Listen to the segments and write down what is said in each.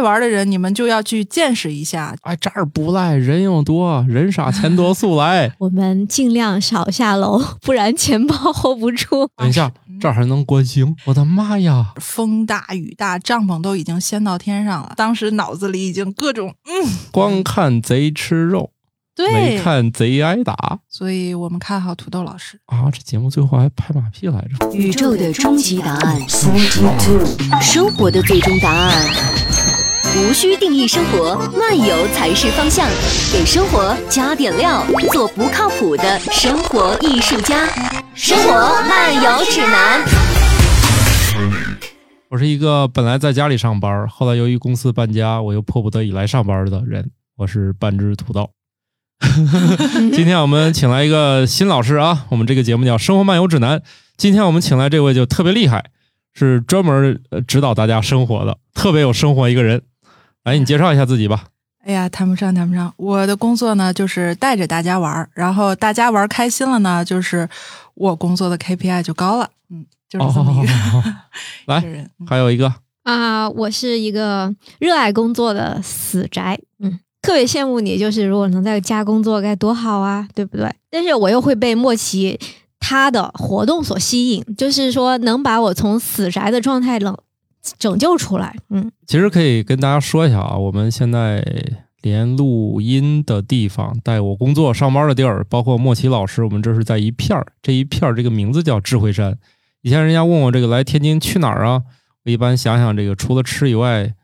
爱玩的人，你们就要去见识一下。哎，这儿不赖，人又多，人傻钱多，速来。我们尽量少下楼，不然钱包 hold 不住。等一下，这儿还能观星，我的妈呀！风大雨大，帐篷都已经掀到天上了。当时脑子里已经各种嗯，光看贼吃肉，没，看贼挨打所以我们看好土豆老师。啊！这节目最后还拍马屁来着。宇宙的终极答案，生活的最终答案。无需定义生活，漫游才是方向。给生活加点料，做不靠谱的生活艺术家。生活漫游指南。我是一个本来在家里上班，后来由于公司搬家，我又迫不得已来上班的人。我是半只土豆。今天我们请来一个新老师啊，我们这个节目叫《生活漫游指南》。今天我们请来这位就特别厉害，是专门指导大家生活的，特别有生活一个人。来，你介绍一下自己吧。哎呀，谈不上，谈不上。我的工作呢，就是带着大家玩儿，然后大家玩儿开心了呢，就是我工作的 KPI 就高了。嗯，就是这么一个、哦来还有一个，啊，我是一个热爱工作的死宅，嗯，特别羡慕你，就是如果能在家工作该多好啊，对不对？但是我又会被莫奇他的活动所吸引，就是说能把我从死宅的状态冷拯救出来，嗯，其实可以跟大家说一下啊，我们现在连录音的地方、带我工作上班的地儿，包括莫奇老师，我们这是在一片儿。这一片儿这个名字叫智慧山。以前人家问我这个来天津去哪儿啊，我一般想想这个除了吃以外，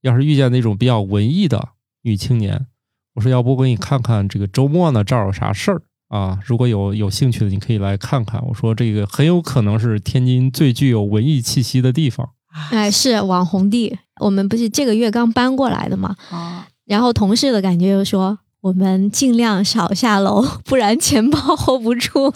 要是遇见那种比较文艺的女青年，我说要不我给你看看这个周末呢这儿有啥事儿啊？如果有有兴趣的，你可以来看看。我说这个很有可能是天津最具有文艺气息的地方。哎，是网红地，我们不是这个月刚搬过来的嘛，哦，然后同事的感觉就说。我们尽量少下楼，不然钱包 hold 不住。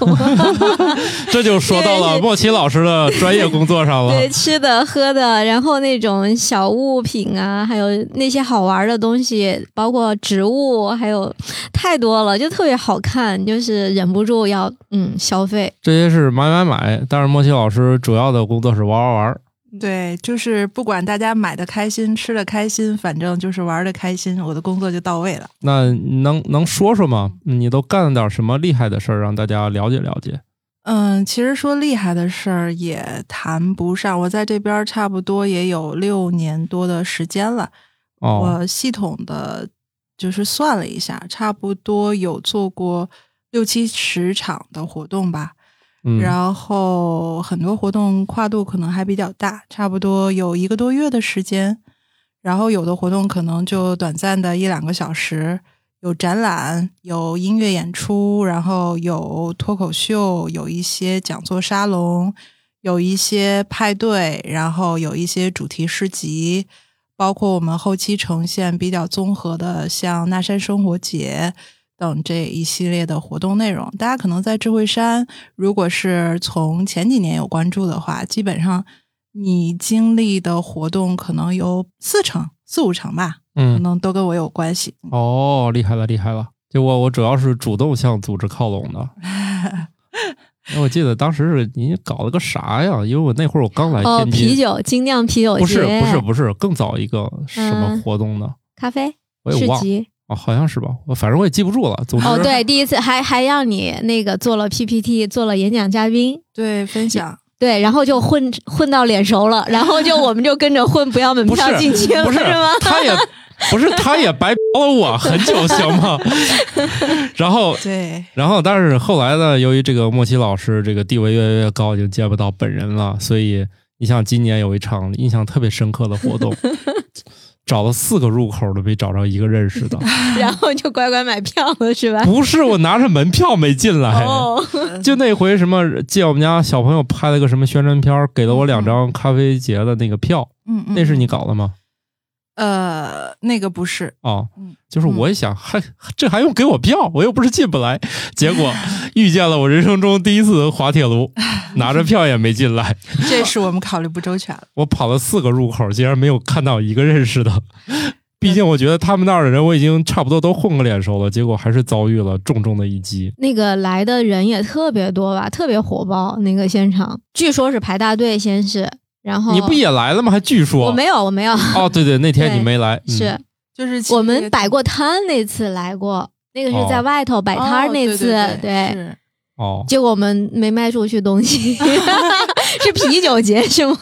这就说到了莫奇老师的专业工作上了。对，吃的喝的，然后那种小物品啊，还有那些好玩的东西，包括植物，还有太多了，就特别好看，就是忍不住要嗯消费。这些是买买买，但是莫奇老师主要的工作是玩玩玩。对，就是不管大家买的开心，吃的开心，反正就是玩的开心，我的工作就到位了。那能能说说吗？你都干了点什么厉害的事儿，让大家了解了解？嗯，其实说厉害的事儿也谈不上，我在这边差不多也有六年多的时间了。哦，我系统的就是算了一下，差不多有做过六七十场的活动吧。然后很多活动跨度可能还比较大，差不多有一个多月的时间。然后有的活动可能就短暂的一两个小时，有展览，有音乐演出，然后有脱口秀，有一些讲座沙龙，有一些派对，然后有一些主题诗集，包括我们后期呈现比较综合的，像那山生活节。等这一系列的活动内容，大家可能在智慧山，如果是从前几年有关注的话，基本上你经历的活动可能有四成、四五成吧，可嗯，能都跟我有关系。哦，厉害了，厉害了！就我我主要是主动向组织靠拢的。我记得当时是你搞了个啥呀？因为我那会儿我刚来哦，天津，啤酒精酿啤酒节，不是不是不是，更早一个什么嗯活动呢？咖啡我也忘了市集。哦，好像是吧？我反正我也记不住了。总之，哦，对，第一次还还让你那个做了 PPT，做了演讲嘉宾。对，分享对，然后就混混到脸熟了，然后就我们就跟着混，不要门票进去了，不是吗？他也 不是他也白嫖了我很久，行吗？然后对，然后，但是后来呢，由于这个莫奇老师这个地位越来越高，已经见不到本人了，所以你像，今年有一场印象特别深刻的活动，找了四个入口都没找着一个认识的，然后就乖乖买票了，是吧？不是我拿着门票没进来。哦，就那回什么借我们家小朋友拍了个什么宣传片，给了我两张咖啡节的那个票，那是你搞的吗？呃，那个不是，哦嗯，就是我一想，还这还用给我票？我又不是进不来。结果遇见了我人生中第一次滑铁卢，拿着票也没进来。这是我们考虑不周全了。我跑了四个入口，竟然没有看到一个认识的。毕竟我觉得他们那儿的人我已经差不多都混个脸熟了，结果还是遭遇了重重的一击。那个来的人也特别多吧，特别火爆。那个现场据说是排大队，先是然后你不也来了吗？还据说。我没有，我没有，哦，对对，那天你没来，嗯。是。就是我们摆过摊那次来过，那个是在哦。外头摆摊儿哦对那次，对哦，结果我们没卖出去东西，是啤酒节是吗？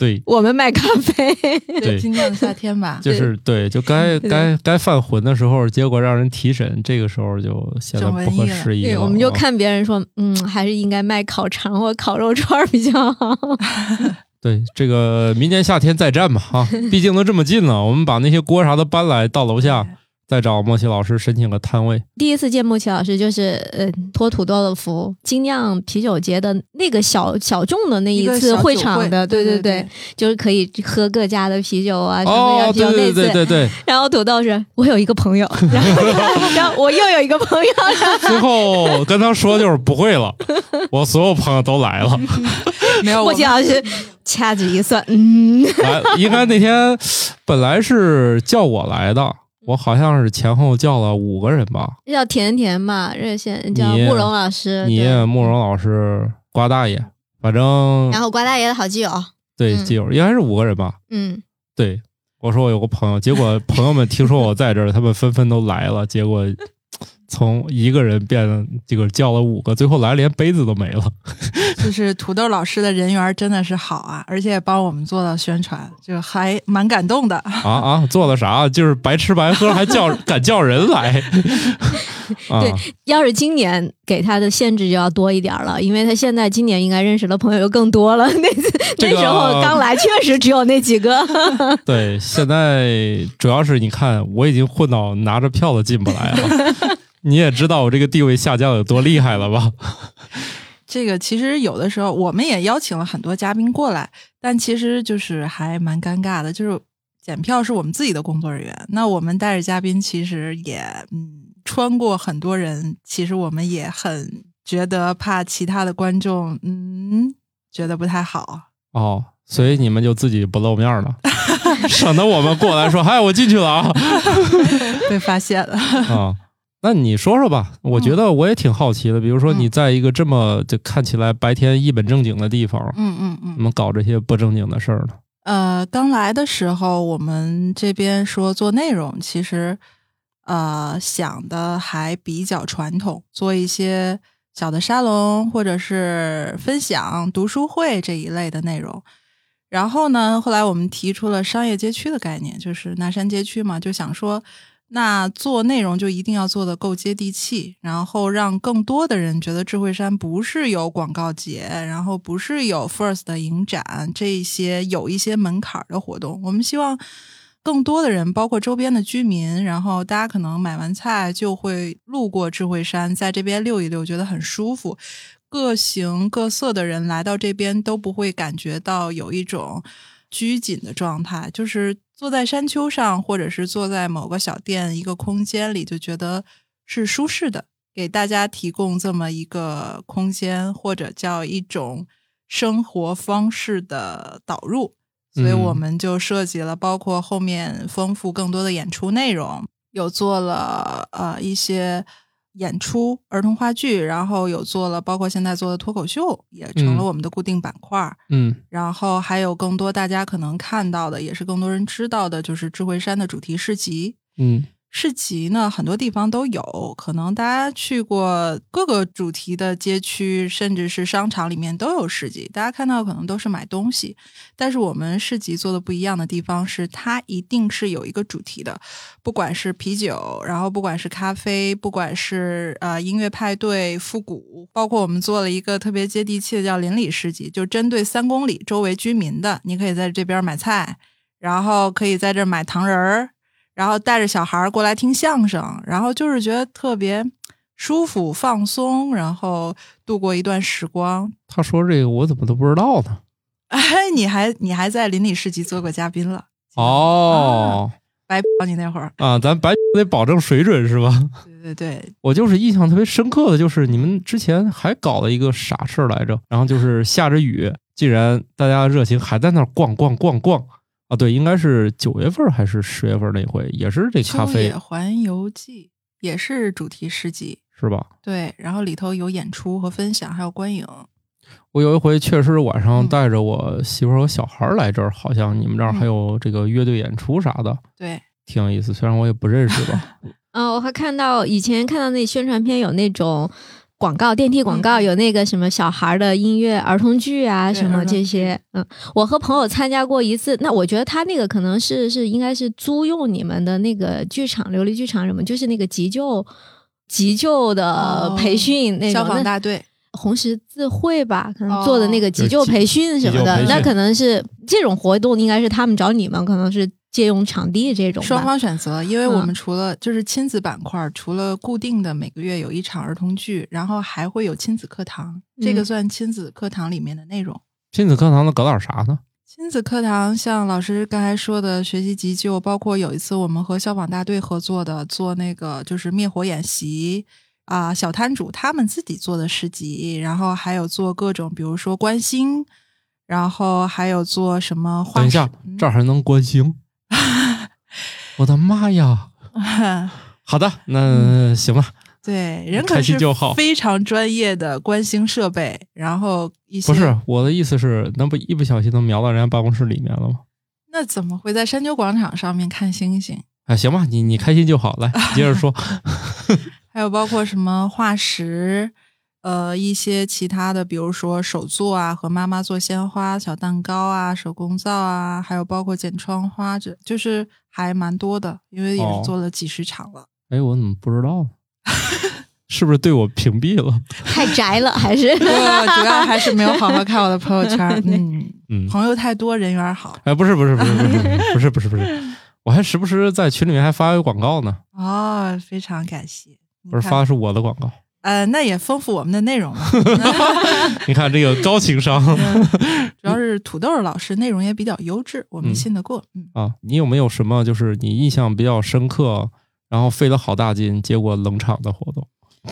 对，我们卖咖啡，对今年的夏天吧，就是对，就该该该犯浑的时候，结果让人提审，这个时候就显得不合时宜了。我们就啊。看别人说，嗯，还是应该卖烤肠或烤肉串比较好。对这个明年夏天再战吧啊，毕竟都这么近了，我们把那些锅啥的搬来到楼下，再找莫奇老师申请个摊位。第一次见莫奇老师就是呃托土豆的福，精酿啤酒节的那个小小众的那一次会。场的，对对对，就是可以喝各家的啤酒啊，什么哦，啤酒对对那次。对对对，然后土豆是我有一个朋友，然后 然后我又有一个朋友，最后跟他说就是不会了，我所有朋友都来了，没有莫奇老师掐指一算，嗯，来，应该那天本来是叫我来的，我好像是前后叫了五个人吧，叫甜甜吧，热线叫慕容老师，你慕容老师、瓜大爷，反正然后瓜大爷的好基友，嗯对基友应该是五个人吧。嗯，对，我说我有个朋友，结果朋友们听说我在这儿，他们纷纷都来了，结果从一个人变这个叫了五个，最后来连杯子都没了。就是土豆老师的人缘真的是好啊，而且帮我们做了宣传，就还蛮感动的。啊啊，做了啥？就是白吃白喝，还叫 敢叫人来 啊？对要是今年给他的限制就要多一点了，因为他现在今年应该认识的朋友又更多了。那次、这个那时候刚来，确实只有那几个。对，现在主要是你看，我已经混到拿着票都进不来了。你也知道我这个地位下降有多厉害了吧？这个其实有的时候我们也邀请了很多嘉宾过来，但其实就是还蛮尴尬的，就是检票是我们自己的工作人员，那我们带着嘉宾其实也嗯穿过很多人，其实我们也很觉得怕其他的观众嗯觉得不太好。哦，所以你们就自己不露面了，省得我们过来说：“嗨，我进去了啊。”被发现了，啊，那你说说吧，我觉得我也挺好奇的。比如说，你在一个这么就看起来白天一本正经的地方，嗯嗯嗯怎么搞这些不正经的事儿呢？呃，刚来的时候，我们这边说做内容，其实呃想的还比较传统，做一些小的沙龙或者是分享、读书会这一类的内容。然后呢，后来我们提出了商业街区的概念，就是南山街区嘛，就想说，那做内容就一定要做的够接地气，然后让更多的人觉得智慧山不是有广告节，然后不是有 First 的影展这些有一些门槛的活动。我们希望更多的人，包括周边的居民，然后大家可能买完菜就会路过智慧山，在这边溜一溜，觉得很舒服。各形各色的人来到这边都不会感觉到有一种拘谨的状态，就是坐在山丘上，或者是坐在某个小店一个空间里，就觉得是舒适的，给大家提供这么一个空间，或者叫一种生活方式的导入。所以我们就设计了，包括后面丰富更多的演出内容，有做了呃一些。演出儿童话剧，然后有做了，包括现在做的脱口秀，也成了我们的固定板块。嗯，然后还有更多大家可能看到的，也是更多人知道的，就是智慧山的主题市集。嗯，市集呢，很多地方都有，可能大家去过各个主题的街区，甚至是商场里面都有市集。大家看到可能都是买东西，但是我们市集做的不一样的地方是，它一定是有一个主题的，不管是啤酒，然后不管是咖啡，不管是呃音乐派对、复古，包括我们做了一个特别接地气的叫邻里市集，就针对三公里周围居民的，你可以在这边买菜，然后可以在这买糖人儿。然后带着小孩过来听相声，然后就是觉得特别舒服、放松，然后度过一段时光。他说这个我怎么都不知道呢？哎，你还你还在邻里市集做过嘉宾了？哦，白嫖你那会儿啊，咱白得保证水准是吧？对对对，我就是印象特别深刻的就是你们之前还搞了一个啥事儿来着？然后就是下着雨，竟然大家热情还在那儿逛逛逛逛。啊，对，应该是九月份还是十月份那回，也是这咖秋啡野环游记也是主题诗集，是吧？对，然后里头有演出和分享，还有观影。我有一回确实晚上嗯带着我媳妇儿和小孩儿来这儿，好像你们这儿还有这个乐队演出啥的，对，挺有意思。虽然我也不认识吧，嗯，我还看到以前看到那宣传片有那种广告，电梯广告有那个什么小孩的音乐儿童剧啊，什么这些。嗯，我和朋友参加过一次，那我觉得他那个可能是是应该是租用你们的那个剧场，琉璃剧场什么，就是那个急救急救的哦培训那种。消防大队，红十字会吧，可能做的那个急救培训什么的，那可能是这种活动，应该是他们找你们，可能是借用场地这种。双方选择，因为我嗯们除了就是亲子板块，除了固定的每个月有一场儿童剧，然后还会有亲子课堂，这个嗯算亲子课堂里面的内容。亲子课堂能搞点啥呢？亲子课堂像老师刚才说的学习急救，包括有一次我们和消防大队合作的做那个就是灭火演习啊、小摊主他们自己做的市集，然后还有做各种比如说观星，然后还有做什么画等一下这儿还能观星，我的妈呀！好的，那行吧。对，人开可是心就好非常专业的观星设备，然后一些不是我的意思是，那不一不小心能瞄到人家办公室里面了吗？那怎么会在山丘广场上面看星星？啊，行吧，你你开心就好。来，你接着说。还有包括什么化石，呃，一些其他的，比如说手作啊，和妈妈做鲜花，小蛋糕啊，手工皂啊，还有包括剪窗花，这就是还蛮多的，因为也是做了几十场了。哎，我怎么不知道？是不是对我屏蔽了？太宅了还是？主要还是没有好好看我的朋友圈。嗯。朋友太多，人缘好。哎，不是不是不是不是不是不是不是。我还时不时在群里面还发个广告呢。哦，非常感谢。不是，发的是我的广告。呃，那也丰富我们的内容了。你看这个高情商 主要是土豆老师内容也比较优质，我们嗯信得过。嗯，啊！你有没有什么就是你印象比较深刻，然后费了好大劲，结果冷场的活动？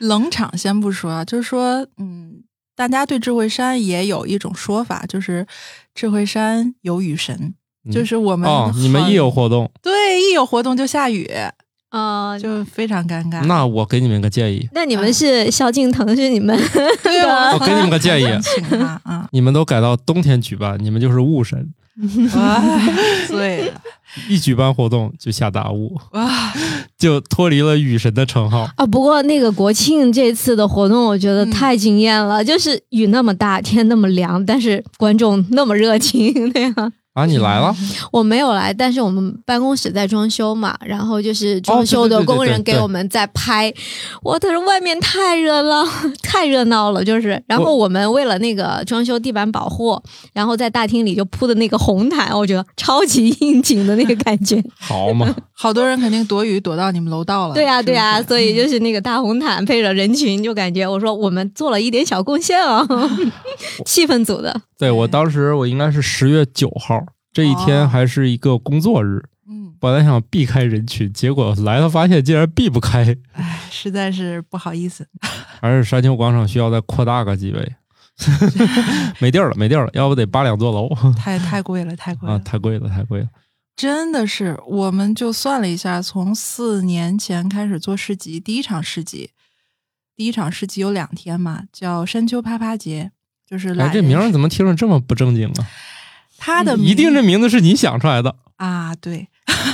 冷场先不说啊，就是说，嗯，大家对智慧山也有一种说法，就是智慧山有雨神，嗯就是我们哦，你们一有活动，对一有活动就下雨，呃，就非常尴尬。那我给你们个建议，那你们是萧敬腾是你们 对啊，我给你们个建议请他啊，你们都改到冬天举办，你们就是雾神，哇，对了，一举办活动就下大雾，哇，就脱离了雨神的称号。啊，不过那个国庆这次的活动，我觉得嗯太惊艳了，就是雨那么大，天那么凉，但是观众那么热情，对呀、啊，你来了？我没有来，但是我们办公室在装修嘛，然后就是装修的工人给我们在拍。我他说外面太热闹，太热闹了，就是。然后我们为了那个装修地板保护，然后在大厅里就铺的那个红毯，我觉得超级应景的那个感觉。好嘛，好多人肯定躲雨躲到你们楼道了。对呀、对呀、是所以就是那个大红毯配着人群，就感觉我说我们做了一点小贡献啊，气氛组的。对我当时我应该是十月九号，这一天哦还是一个工作日，嗯，本来想避开人群，结果来了发现竟然避不开，哎，实在是不好意思。还是山丘广场需要再扩大个几倍。没地儿了，没地儿了，要不得扒两座楼太太贵了，太贵了，啊！太贵了，太贵了。真的是，我们就算了一下，从四年前开始做市集，第一场市集，第一场市集有两天嘛，叫山丘啪啪节，就是哎，这名儿怎么听着这么不正经啊？他的一定这名字是你想出来的。啊，对，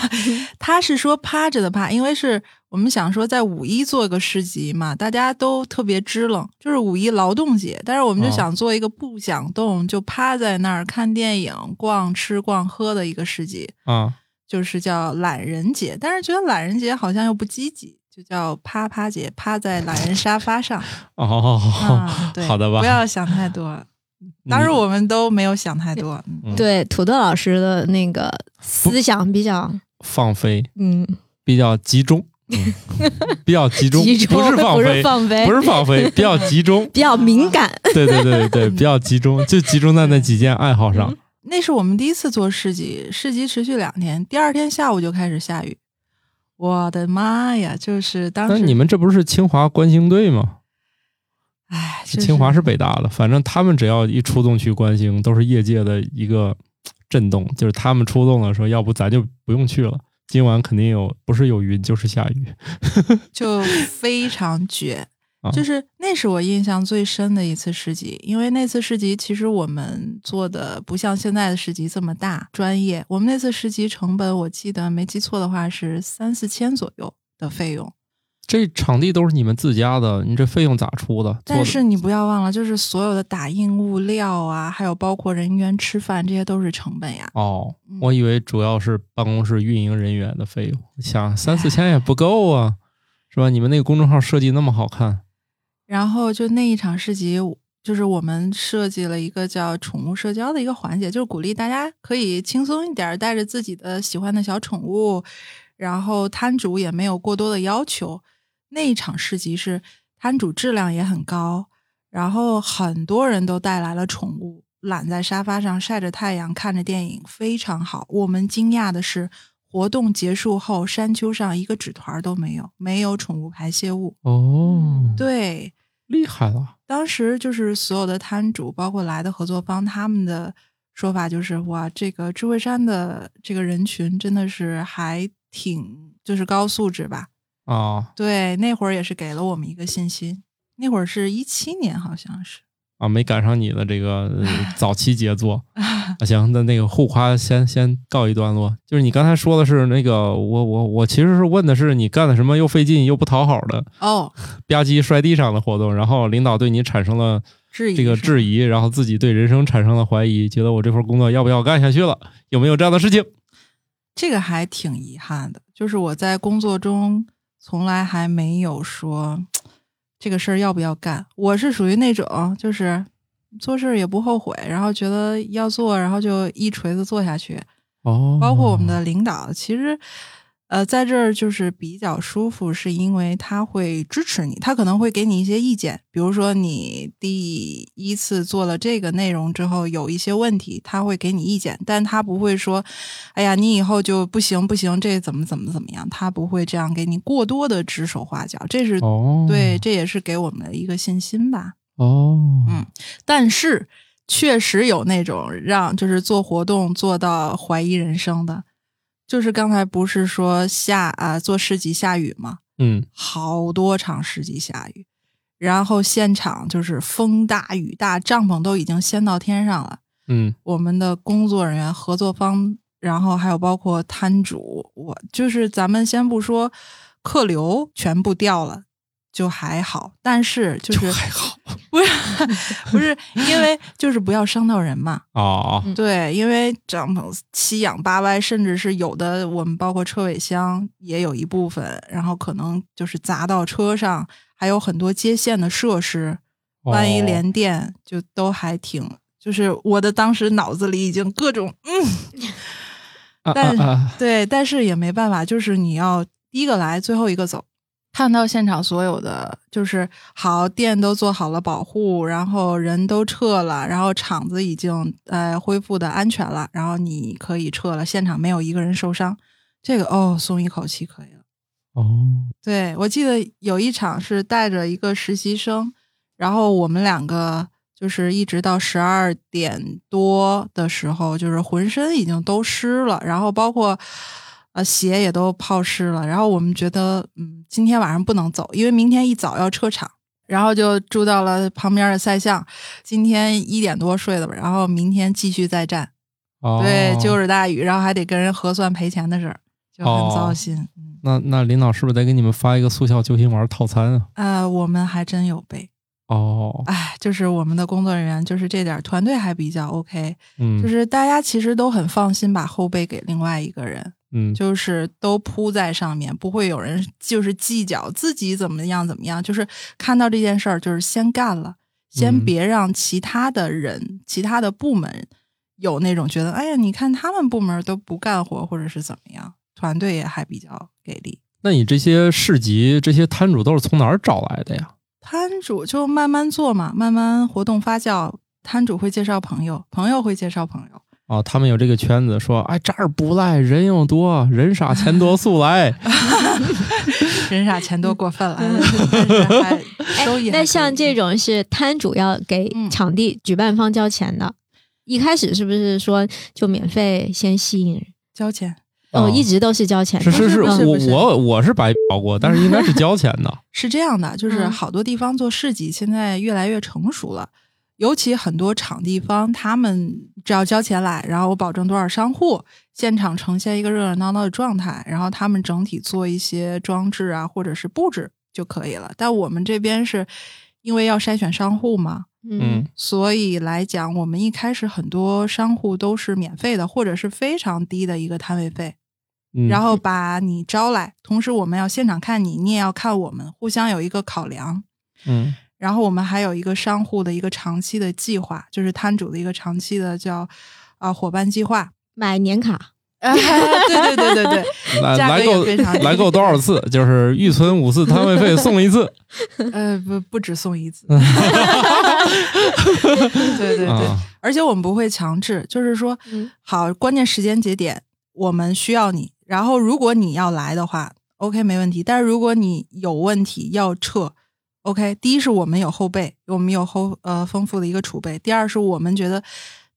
他是说趴着的趴，因为是我们想说在五一做个市集嘛，大家都特别支棱，就是五一劳动节，但是我们就哦想做一个不想动，就趴在那儿看电影、逛吃逛喝的一个市集，啊，就是叫懒人节，但是觉得懒人节好像又不积极，就叫趴趴节，趴在懒人沙发上。哦，好的吧不要想太多。当时我们都没有想太多，对，土豆老师的那个思想比较，放飞嗯，比较集中，嗯比较集中，集中不是放不是飞，放飞，不是放飞，比较集中。比较敏感。对对对对，比较集中，就集中在那几件爱好上。那是我们第一次做市集，市集持续两天，第二天下午就开始下雨。我的妈呀！就是当时那你们这不是清华观星队吗？哎，就是清华是北大的，反正他们只要一出动去观星，都是业界的一个震动。就是他们出动了，说要不咱就不用去了，今晚肯定有，不是有云就是下雨。就非常绝。啊就是那是我印象最深的一次市集，因为那次市集其实我们做的不像现在的市集这么大专业，我们那次市集成本我记得没记错的话是三四千左右的费用，这场地都是你们自家的，你这费用咋出的？但是你不要忘了，就是所有的打印物料啊，还有包括人员吃饭，这些都是成本呀。哦嗯，我以为主要是办公室运营人员的费用，想三四千也不够啊，是吧？你们那个公众号设计那么好看，然后就那一场市集，就是我们设计了一个叫宠物社交的一个环节，就是鼓励大家可以轻松一点儿，带着自己的喜欢的小宠物，然后摊主也没有过多的要求。那一场市集是摊主质量也很高，然后很多人都带来了宠物，懒在沙发上晒着太阳看着电影，非常好。我们惊讶的是，活动结束后，山丘上一个纸团都没有，没有宠物排泄物。哦，对，厉害了，当时就是所有的摊主，包括来的合作方，他们的说法就是：哇，这个智慧山的这个人群真的是还挺就是高素质吧？啊对，那会儿也是给了我们一个信心。那会儿是一七年，好像是。啊，没赶上你的这个呃 早期杰作。啊，行，那那个互夸先先告一段落。就是你刚才说的是那个，我我我其实是问的是你干的什么又费劲又不讨好的哦，吧唧摔地上的活动，然后领导对你产生了质疑这个质疑，然后自己对人生产生了怀疑，觉得我这份工作要不要干下去了？有没有这样的事情？这个还挺遗憾的，就是我在工作中从来还没有说这个事儿要不要干。我是属于那种就是做事儿也不后悔，然后觉得要做，然后就一锤子做下去。哦，包括我们的领导，其实呃在这儿就是比较舒服，是因为他会支持你，他可能会给你一些意见，比如说你第一次做了这个内容之后有一些问题，他会给你意见，但他不会说，哎呀你以后就不行不行，这怎么怎么怎么样，他不会这样给你过多的指手画脚，这是、哦，对，这也是给我们的一个信心吧。哦，嗯但是确实有那种让就是做活动做到怀疑人生的，就是刚才不是说下啊、做市集下雨吗？嗯，好多场市集下雨，然后现场就是风大雨大，帐篷都已经掀到天上了。嗯，我们的工作人员、合作方，然后还有包括摊主，我就是咱们先不说客流全部掉了。就还好，但是就是还好 不是不是因为就是不要伤到人嘛，哦，嗯对，因为帐篷七仰八歪，甚至是有的我们包括车尾箱也有一部分，然后可能就是砸到车上，还有很多接线的设施，万一哦连电就都还挺，就是我的当时脑子里已经各种嗯，啊但啊啊对，但是也没办法，就是你要第一个来，最后一个走。看到现场所有的，就是好店都做好了保护，然后人都撤了，然后厂子已经呃恢复的安全了，然后你可以撤了，现场没有一个人受伤，这个哦松一口气可以了。哦，对我记得有一场是带着一个实习生，然后我们两个就是一直到十二点多的时候，就是浑身已经都湿了，然后包括呃鞋也都泡湿了，然后我们觉得嗯今天晚上不能走，因为明天一早要撤场。然后就住到了旁边的赛巷，今天一点多睡的吧，然后明天继续再战。哦对，就是大雨，然后还得跟人核算赔钱的事儿，就很糟哦心。嗯。那那领导是不是得给你们发一个速效救心丸套餐啊？呃，我们还真有备，哦，哎，就是我们的工作人员，就是这点儿团队还比较 OK，嗯，就是大家其实都很放心把后背给另外一个人，嗯，就是都铺在上面，不会有人就是计较自己怎么样怎么样，就是看到这件事儿就是先干了，先嗯别让其他的人、其他的部门有那种觉得，哎呀，你看他们部门都不干活或者是怎么样，团队也还比较给力。那你这些市集这些摊主都是从哪儿找来的呀？摊主就慢慢做嘛，慢慢活动发酵。摊主会介绍朋友，朋友会介绍朋友。哦，他们有这个圈子，说，哎，这儿不赖，人又多，人傻钱多，速来。人傻钱多过分了，那像这种是摊主要给嗯场地举办方交钱的，一开始是不是说就免费先吸引人？交钱，哦，哦一直都是交钱的。是是是，我我我是白嫖过，但是应该是交钱的。是这样的，就是嗯好多地方做市集现在越来越成熟了，尤其很多场地方，他们只要交钱来，然后我保证多少商户，现场呈现一个热热闹闹的状态，然后他们整体做一些装置啊或者是布置就可以了。但我们这边是因为要筛选商户嘛，嗯，所以来讲，我们一开始很多商户都是免费的，或者是非常低的一个摊位费。嗯然后把你招来，同时我们要现场看你，你也要看我们，互相有一个考量。嗯然后我们还有一个商户的一个长期的计划，就是摊主的一个长期的叫啊、伙伴计划。买年卡，对对对对对，来来够 来够多少次？就是预存五次摊位费送一次。呃不不止送一次，对对对，啊，而且我们不会强制，就是说嗯好关键时间节点我们需要你，然后如果你要来的话，OK 没问题，但是如果你有问题要撤。OK，第一是我们有后备，我们有后呃丰富的一个储备。第二是我们觉得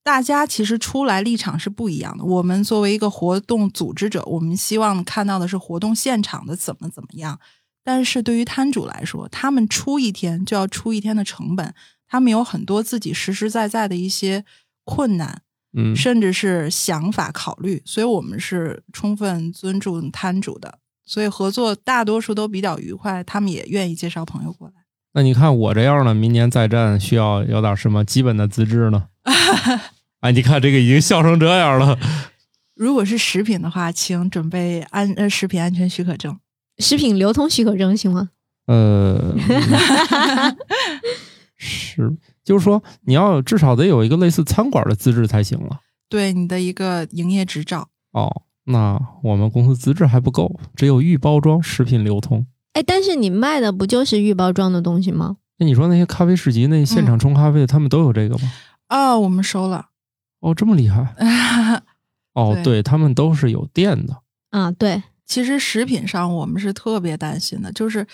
大家其实出来立场是不一样的。我们作为一个活动组织者，我们希望看到的是活动现场的怎么怎么样。但是对于摊主来说，他们出一天就要出一天的成本，他们有很多自己实实在在的一些困难，嗯甚至是想法考虑，所以我们是充分尊重摊主的。所以合作大多数都比较愉快，他们也愿意介绍朋友过来。那你看我这样的，明年再战需要有点什么基本的资质呢？哎，你看这个已经笑成这样了。如果是食品的话，请准备安呃食品安全许可证。食品流通许可证行吗？呃，是，就是说你要至少得有一个类似餐馆的资质才行了。对你的一个营业执照，哦，那我们公司资质还不够，只有预包装食品流通。哎，但是你卖的不就是预包装的东西吗？那你说那些咖啡市集那现场冲咖啡的，他们都有这个吗？哦，我们收了。哦，这么厉害！哦，对对他们都是有店的。啊，对，其实食品上我们是特别担心的，就是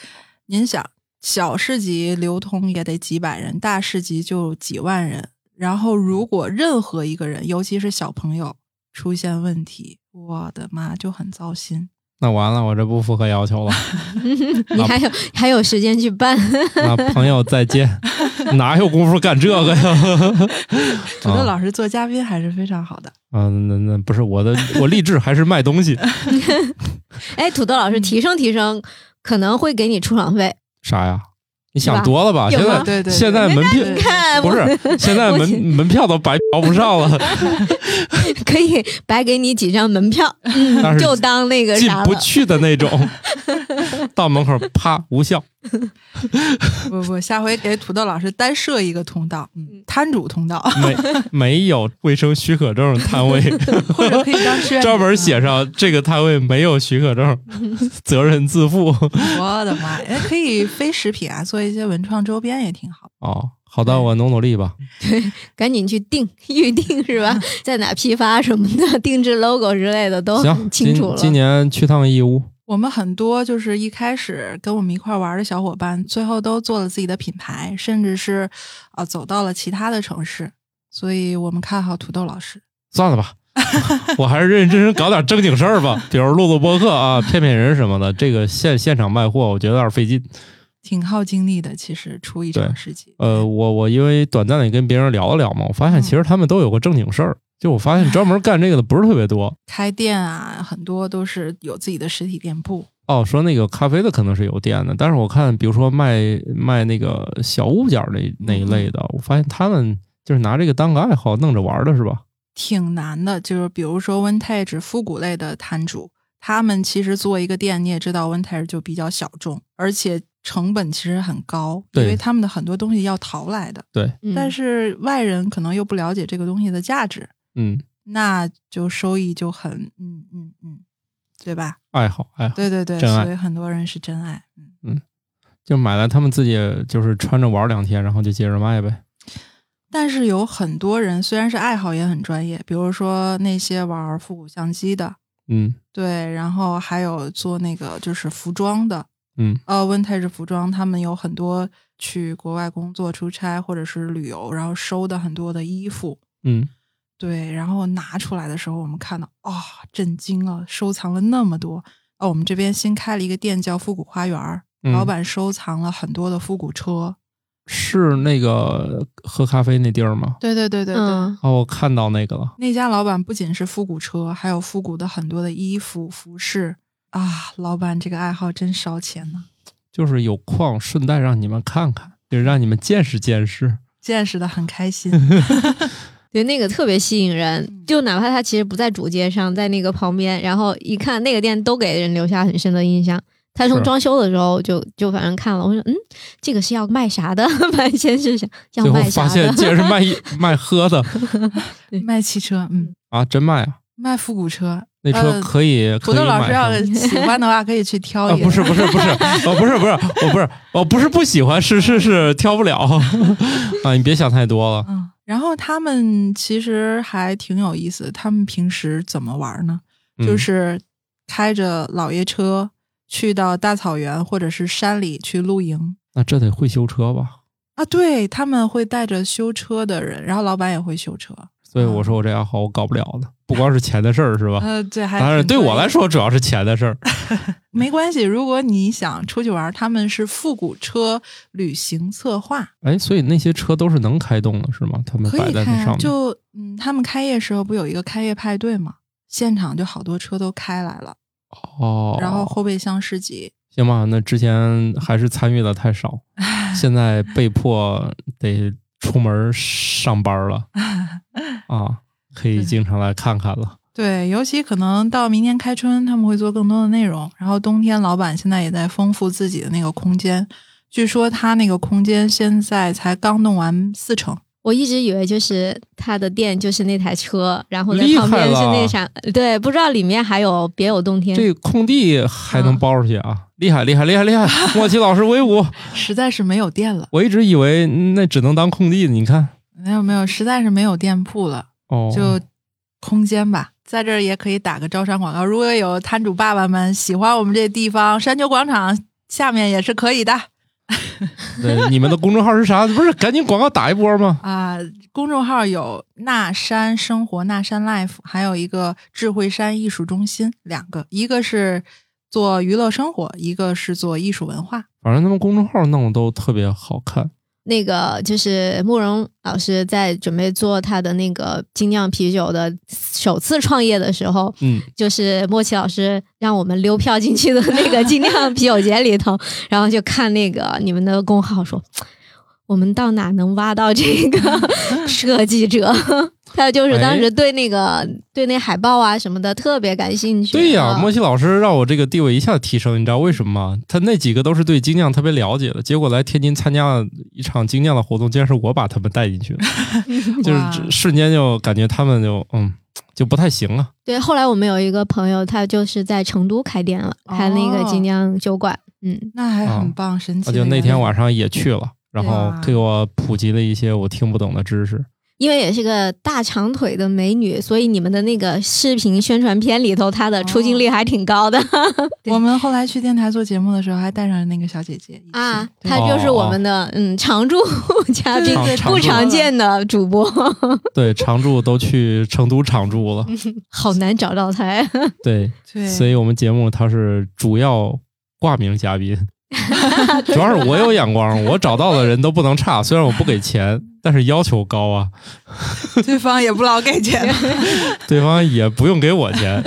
您想，小市集流通也得几百人，大市集就几万人。然后如果任何一个人，尤其是小朋友出现问题，我的妈，就很糟心。那完了，我这不符合要求了。你还有还有时间去办，那朋友再见，哪有功夫干这个呀？土豆啊老师做嘉宾还是非常好的。嗯，那那不是我的，我励志还是卖东西。哎，土豆老师提升提升，可能会给你出场费。啥呀？你想多了吧？现在对对对现在门票不是 现在门门票都白嫖不上了，可以白给你几张门票，嗯就当那个进不。去的那种。到门口啪无效。不不，下回给土豆老师单设一个通道，嗯，摊主通道，没没有卫生许可证 摊位，或者可以当专门写上这个摊位没有许可证，责任自负。我的妈呀，哎可以非食品啊，做一些文创周边也挺好。哦，好的，我努努力吧。对赶紧去定预定是吧？在哪批发什么的，定制 logo 之类的都清楚了。今今年去趟义乌，我们很多就是一开始跟我们一块玩的小伙伴，最后都做了自己的品牌，甚至是啊、走到了其他的城市，所以我们看好土豆老师。算了吧。我还是认认真真搞点正经事儿吧，比如录录播客啊，骗骗人什么的。这个现现场卖货，我觉得有点费劲。挺耗精力的，其实出一场市集。呃，我我因为短暂的跟别人聊了聊嘛，我发现其实他们都有个正经事儿。就我发现专门干这个的不是特别多。开店啊，很多都是有自己的实体店铺。哦，说那个咖啡的可能是有店的，但是我看，比如说卖卖那个小物件儿那那一类的，我发现他们就是拿这个当个爱好弄着玩儿的，是吧？挺难的，就是比如说 vintage 复古类的摊主，他们其实做一个店，你也知道 vintage 就比较小众，而且成本其实很高，因为他们的很多东西要淘来的。对，嗯但是外人可能又不了解这个东西的价值，嗯，那就收益就很嗯嗯嗯，对吧？爱好爱好，对对对，所以很多人是真爱。嗯，就买了他们自己就是穿着玩两天，然后就接着卖呗。但是有很多人虽然是爱好，也很专业，比如说那些玩复古相机的，嗯对，然后还有做那个就是服装的，嗯呃，vintage 服装，他们有很多去国外工作、出差或者是旅游，然后收的很多的衣服。嗯对，然后拿出来的时候，我们看到啊、震惊了，收藏了那么多。哦，我们这边新开了一个店叫复古花园，嗯老板收藏了很多的复古车。是那个喝咖啡那地儿吗？对对对对对，嗯，哦，我看到那个了。那家老板不仅是复古车，还有复古的很多的衣服服饰啊。老板这个爱好真烧钱呢，就是有空顺带让你们看看，就是让你们见识见识。见识的很开心。对，那个特别吸引人，就哪怕他其实不在主街上，在那个旁边，然后一看那个店都给人留下很深的印象。他从装修的时候就就反正看了，我说嗯，这个是要卖啥的？卖先是想要卖啥的发现，竟然是卖 卖喝的卖汽车，嗯，啊！真卖啊！卖复古车。那车呃可以，土豆老师要是喜 欢的话，可以去挑啊，一个。不是不是不是，哦不是不是，我不是我不是不喜欢，是是是挑不了啊！你别想太多了。嗯，然后他们其实还挺有意思。他们平时怎么玩呢？嗯就是开着老爷车去到大草原或者是山里去露营那这得会修车吧？啊。对，他们会带着修车的人，然后老板也会修车。所以我说我这爱好我搞不了的，不光是钱的事儿是吧？呃，对，还当然对我来说主要是钱的事儿。没关系。如果你想出去玩，他们是复古车旅行策划，哎，所以那些车都是能开动的是吗？他们摆。在那上面。就嗯，他们开业时候不有一个开业派对吗？现场就好多车都开来了，哦，然后后备箱市集。行吧，那之前还是参与的太少，现在被迫得出门上班了 啊，可以经常来看看了。对，尤其可能到明年开春，他们会做更多的内容。然后冬天，老板现在也在丰富自己的那个空间。据说他那个空间现在才刚弄完四成，我一直以为就是他的店就是那台车，然后在旁边是那啥，对，不知道里面还有别有洞天。这空地还能包出去啊，厉害厉害厉害厉害！莫奇老师威武！实在是没有店了。我一直以为那只能当空地，你看没有没有，实在是没有店铺了，哦，就空间吧。在这儿也可以打个招商广告，如果有摊主爸爸们喜欢我们这地方，山丘广场下面也是可以的 对你们的公众号是啥？不是赶紧广告打一波吗？啊、公众号有那山生活、那山 life，还有一个智慧山艺术中心，两个，一个是做娱乐生活，一个是做艺术文化。反正他们公众号弄的都特别好看。那个就是慕容老师在准备做他的那个精酿啤酒的首次创业的时候，嗯，就是莫奇老师让我们溜票进去的那个精酿啤酒节里头，然后就看那个你们的公号说，我们到哪能挖到这个 设计者？他就是当时对那个、对那海报啊什么的特别感兴趣。对呀、啊莫西老师让我这个地位一下提升，你知道为什么吗？他那几个都是对精酿特别了解的，结果来天津参加了一场精酿的活动，竟然是我把他们带进去了，就是瞬间就感觉他们就嗯就不太行了。对，后来我们有一个朋友，他就是在成都开店了，开了一个精酿酒馆。嗯，那还很棒，神奇我就那天晚上也去了，然后给我普及了一些我听不懂的知识。因为也是个大长腿的美女，所以你们的那个视频宣传片里头，她的出镜率还挺高的、我们后来去电台做节目的时候，还带上那个小姐姐啊。她就是我们的、嗯常驻嘉宾不常见的主播，对，常驻都去成都常驻了，好难找到她。对，对，所以我们节目她是主要挂名嘉宾。主要是我有眼光，我找到的人都不能差。虽然我不给钱，但是要求高啊，对方也不老给钱。对方也不用给我钱，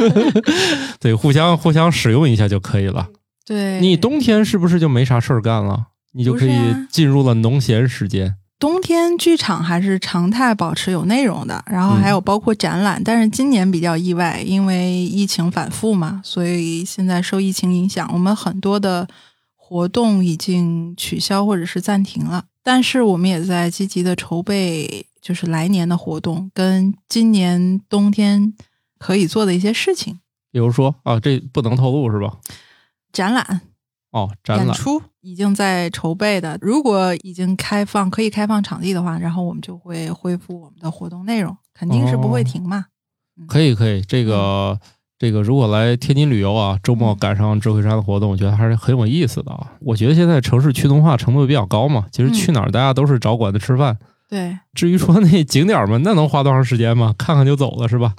对，互相互相使用一下就可以了。对，你冬天是不是就没啥事儿干了？你就可以进入了农闲时间。冬天剧场还是常态保持有内容的，然后嗯还有包括展览，但是今年比较意外，因为疫情反复嘛，所以现在受疫情影响，我们很多的活动已经取消或者是暂停了。但是我们也在积极的筹备，就是来年的活动跟今年冬天可以做的一些事情，比如说啊，这不能透露是吧？展览、哦，展览演出已经在筹备的。如果已经开放可以开放场地的话，然后我们就会恢复我们的活动内容，肯定是不会停嘛。可以可以，这个这个，如果来天津旅游啊，周末赶上智慧山的活动，我觉得还是很有意思的啊。我觉得现在城市去动化程度比较高嘛，其实去哪儿大家都是找馆子吃饭，对，至于说那景点儿嘛，那能花多长时间嘛？看看就走了是吧？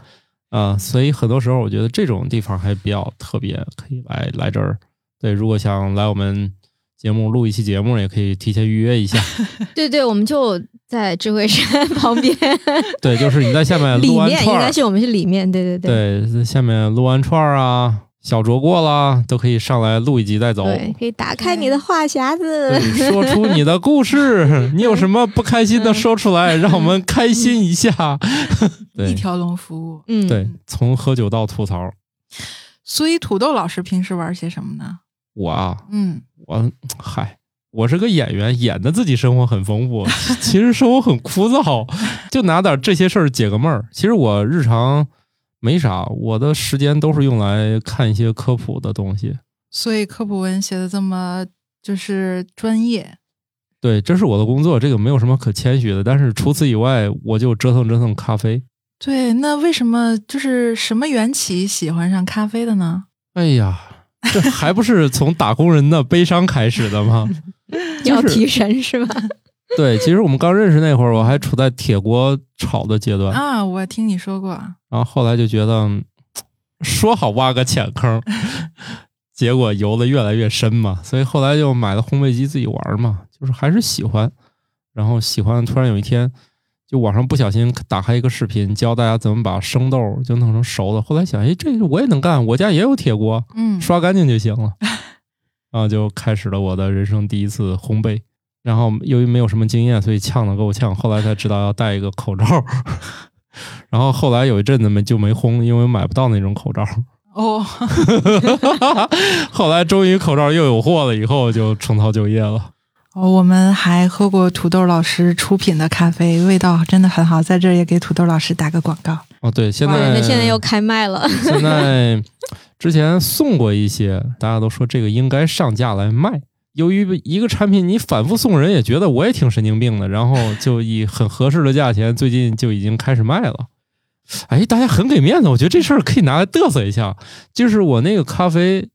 啊、所以很多时候我觉得这种地方还比较特别，可以来来这儿。对，如果想来我们节目录一期节目，也可以提前预约一下。对对，我们就在智慧山旁边，对，就是你在下面里撸完串儿，面应该是我们是里面，对对对。对，在下面撸完串儿啊，小酌过啦，都可以上来录一集再走。对，可以打开你的话匣子对，。说出你的故事，你有什么不开心的说出来，让我们开心一下。一条龙服务。嗯，对，从喝酒到吐槽，所以土豆老师平时玩些什么呢？我啊，嗯，我 嗨，我是个演员，演的自己生活很丰富，其实生活很枯燥，就拿点这些事儿解个闷儿。其实我日常没啥，我的时间都是用来看一些科普的东西。所以科普文写的这么就是专业。对，这是我的工作，这个没有什么可谦虚的。但是除此以外，我就折腾折腾咖啡。对，那为什么就是什么缘起喜欢上咖啡的呢？哎呀，这还不是从打工人的悲伤开始的吗？要 就是提神是吧？对，其实我们刚认识那会儿，我还处在铁锅炒的阶段，啊，我听你说过。然后后来就觉得，嗯说好挖个浅坑，结果游的越来越深嘛，所以后来就买了烘焙机自己玩嘛，就是还是喜欢，然后喜欢，突然有一天，就网上不小心打开一个视频，教大家怎么把生豆就弄成熟的，后来想，哎，这个我也能干，我家也有铁锅，嗯，刷干净就行了，然后就开始了我的人生第一次烘焙。然后由于没有什么经验，所以呛的够呛。后来才知道要戴一个口罩，然后后来有一阵子没就没烘，因为买不到那种口罩。哦，后来终于口罩又有货了，以后就重操旧业了。哦，我们还喝过土豆老师出品的咖啡，味道真的很好，在这儿也给土豆老师打个广告。哦，对，现在家现在又开卖了。现在之前送过一些，大家都说这个应该上架来卖。由于一个产品你反复送人，也觉得我也挺神经病的，然后就以很合适的价钱，最近就已经开始卖了。哎，大家很给面子，我觉得这事儿可以拿来嘚瑟一下。就是我那个咖啡，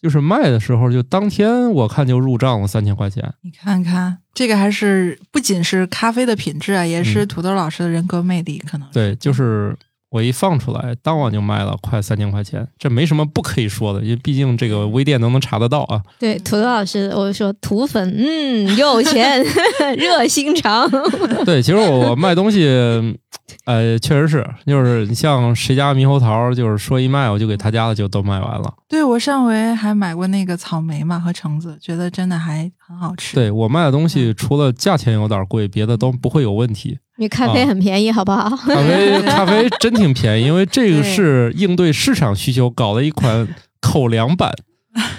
就是卖的时候，就当天我看就入账了三千块钱。你看看，这个还是不仅是咖啡的品质啊，也是嗯土豆老师的人格魅力，可能是对，就是我一放出来，当晚就卖了快三千块钱，这没什么不可以说的，因为毕竟这个微店都能查得到啊。对，土豆老师，我说土粉，嗯，有钱，热心肠。对，其实我我卖东西，呃，确实是，就是你像谁家猕猴桃，就是说一卖我就给他家的就都卖完了。对我上回还买过那个草莓嘛和橙子，觉得真的还很好吃。，对我卖的东西，除了价钱有点贵，别的都不会有问题。因为咖啡很便宜，好不好？咖啡 咖啡真挺便宜，因为这个是应对市场需求搞的一款口粮版，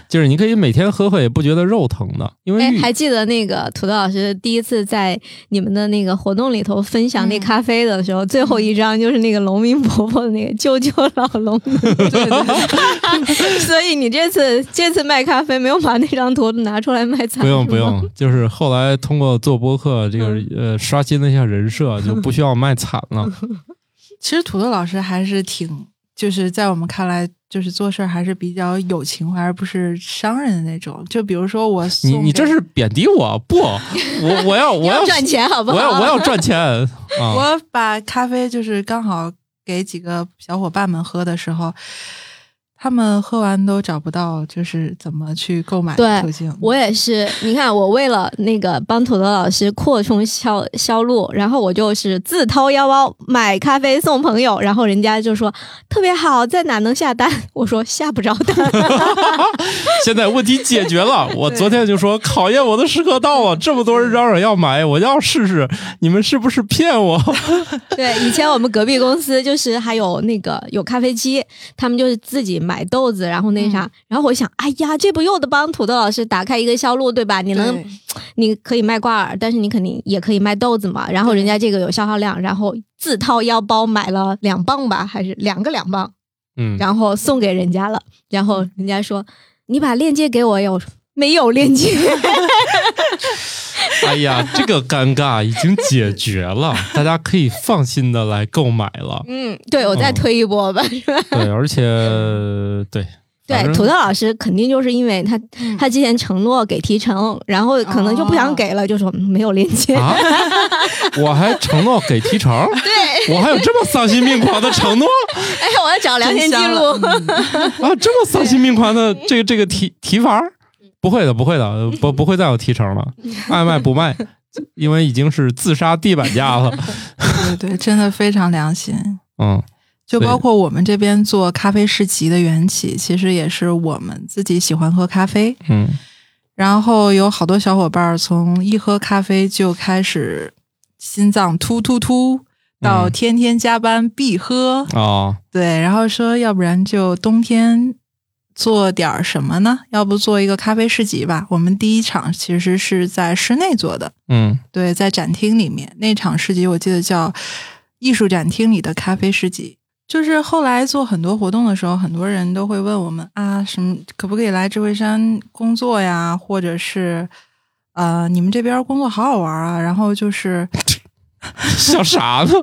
就是你可以每天喝喝也不觉得肉疼的，因为哎，还记得那个土豆老师第一次在你们的那个活动里头分享那嗯咖啡的时候，最后一张就是那个农民伯伯的那个“救救老农民”。对对对，所以你这次这次卖咖啡没有把那张图拿出来卖惨？不用不用，就是后来通过做播客，这个呃刷新了一下人设，就不需要卖惨了。其实土豆老师还是挺，就是在我们看来，就是做事儿还是比较有情怀，而不是商人的那种。就比如说我你你这是贬低我不？我我要 我要要赚钱好不好？我要我要赚钱 啊！我把咖啡就是刚好给几个小伙伴们喝的时候，他们喝完都找不到就是怎么去购买的对途径。我也是，你看，我为了那个帮土豆老师扩充销销路，然后我就是自掏腰包买咖啡送朋友，然后人家就说特别好，在哪能下单？我说下不着单。现在问题解决了。我昨天就说考验我的时刻到了，这么多人嚷嚷要买，我要试试，你们是不是骗我？对，以前我们隔壁公司就是还有那个有咖啡机，他们就是自己买豆子，然后那啥，然后我想，哎呀，这不又得帮土豆老师打开一个销路，对吧？你能 你可以卖挂耳，但是你肯定也可以卖豆子嘛。然后人家这个有消耗量，然后自掏腰包买了两磅吧，还是两个两磅，嗯，然后送给人家了。然后人家说：“你把链接给我呀。”我说：“没有链接。哎呀，这个尴尬已经解决了，大家可以放心的来购买了”。嗯，对，我再嗯推一波吧，是吧？对，而且对，对土豆老师肯定就是因为他嗯他之前承诺给提成，然后可能就不想给了，就说嗯没有链接。啊，我还承诺给提成，对，我还有这么丧心病狂的承诺 哎，我要找聊天记录。嗯啊，这么丧心病狂的这个这个提提法儿？不会的，不会的，不不会再有提成了，爱卖不卖，因为已经是自杀地板价了。对对，真的非常良心。嗯就包括我们这边做咖啡市集的缘起，其实也是我们自己喜欢喝咖啡，嗯。然后有好多小伙伴儿从一喝咖啡就开始心脏突突突，到嗯。天天加班必喝，哦，对，然后说要不然就冬天做点儿什么呢？要不做一个咖啡市集吧？我们第一场其实是在室内做的，嗯对，在展厅里面那场市集，我记得叫艺术展厅里的咖啡市集。就是后来做很多活动的时候，很多人都会问我们啊，什么可不可以来智慧山工作呀？或者是呃，你们这边工作好好玩啊？然后就是 像啥呢？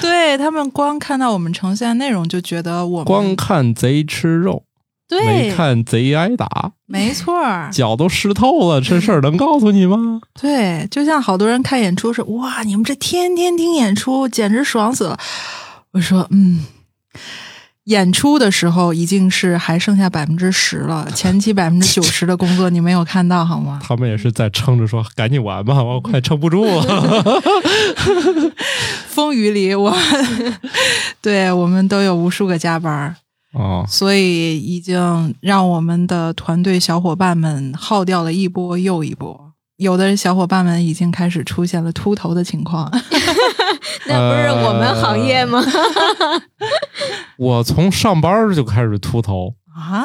对他们光看到我们呈现的内容，就觉得我们光看贼吃肉，对没看贼挨打，没错儿，脚都湿透了，这事儿能告诉你吗？对，就像好多人看演出是哇，你们这天天听演出，简直爽死了。我说，嗯，演出的时候已经是还剩下百分之十了，前期百分之九十的工作你没有看到好吗？他们也是在撑着说赶紧完吧，我快撑不住了。风雨里我，对我们都有无数个加班儿，哦，所以已经让我们的团队小伙伴们耗掉了一波又一波。有的小伙伴们已经开始出现了秃头的情况，那不是我们行业吗？我从上班就开始秃头，啊，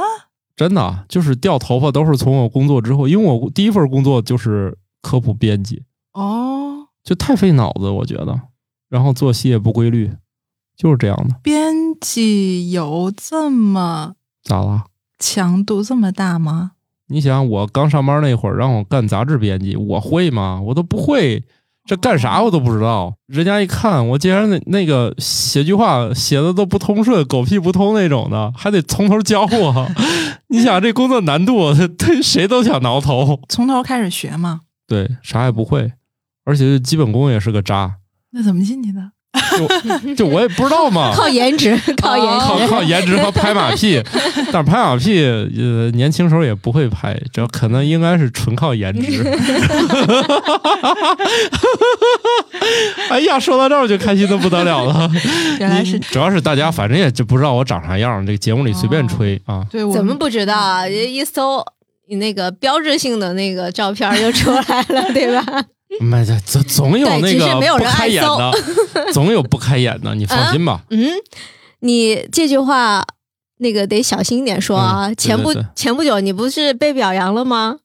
真的就是掉头发都是从我工作之后，因为我第一份工作就是科普编辑，哦，就太费脑子，我觉得，然后作息也不规律，就是这样的。编辑有这么咋了？强度这么大吗？你想，我刚上班那会儿让我干杂志编辑，我会吗？我都不会，这干啥我都不知道。人家一看我竟然那那个写句话写的都不通顺，狗屁不通那种的，还得从头教我。你想这工作难度，对谁都想挠头。从头开始学吗？对，啥也不会，而且基本功也是个渣，那怎么进去的？就就我也不知道嘛。靠颜值，靠颜靠值。靠颜值和拍马屁，但是拍马屁，呃，年轻时候也不会拍，这可能应该是纯靠颜值。哎呀，说到这儿我就开心的不得了了。原来是主要是大家反正也就不知道我长啥样，这个节目里随便吹啊。对，我们怎么不知道啊？一搜你那个标志性的那个照片又出来了，对吧？没这总总有那个没有人不开眼的，总有不开眼的，你放心吧。嗯，你这句话那个得小心点说啊。嗯对前不对对前不久你不是被表扬了吗？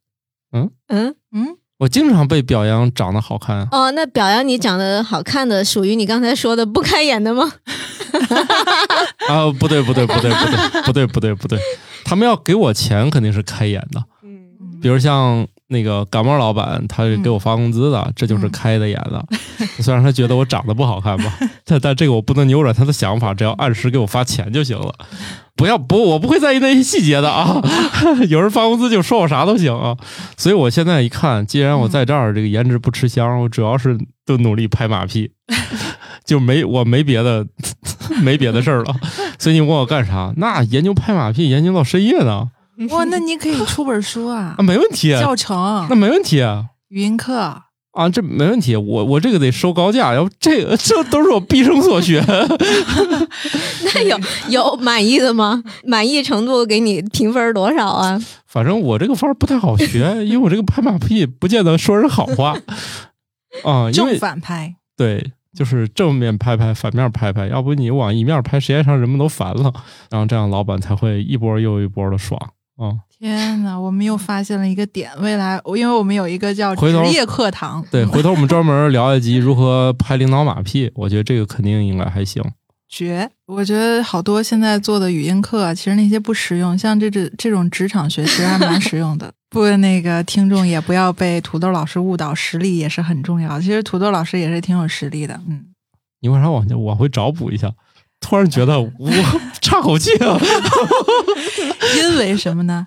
嗯嗯嗯，我经常被表扬长得好看，哦，那表扬你长得好看的，属于你刚才说的不开眼的吗？啊，不对不对不对不对不对不对不对，他们要给我钱肯定是开眼的。嗯，比如像那个感冒老板，他是给我发工资的，这就是开的眼了。虽然他觉得我长得不好看吧，但但这个我不能扭转他的想法，只要按时给我发钱就行了。不要不，我不会在意那些细节的啊。有人发工资就说我啥都行啊。所以我现在一看，既然我在这儿，这个颜值不吃香，我主要是都努力拍马屁，就没我没别的没别的事儿了。所以你问我干啥？那研究拍马屁研究到深夜呢？哇，那你可以出本书啊 啊，，没问题，教程那、没问题啊。语音课。啊，这没问题，我我这个得收高价，要不这个 这都是我毕生所学。那有有满意的吗？满意程度给你评分多少啊？反正我这个法儿不太好学，因为我这个拍马屁不见得说人好话啊，因正为反拍，对，就是正面拍拍，反面拍拍，要不你往一面拍，时间长人们都烦了，然后这样老板才会一波又一波的爽啊。天呐，我们又发现了一个点。未来，因为我们有一个叫职业课堂，对，回头我们专门聊一集如何拍领导马屁，我觉得这个肯定应该还行。绝。我觉得好多现在做的语音课啊，其实那些不实用，像这这这种职场学其实还蛮实用的。不，那个听众也不要被土豆老师误导，实力也是很重要。其实土豆老师也是挺有实力的，嗯。你为啥往往回找补一下？突然觉得我 差口气啊。因为什么呢？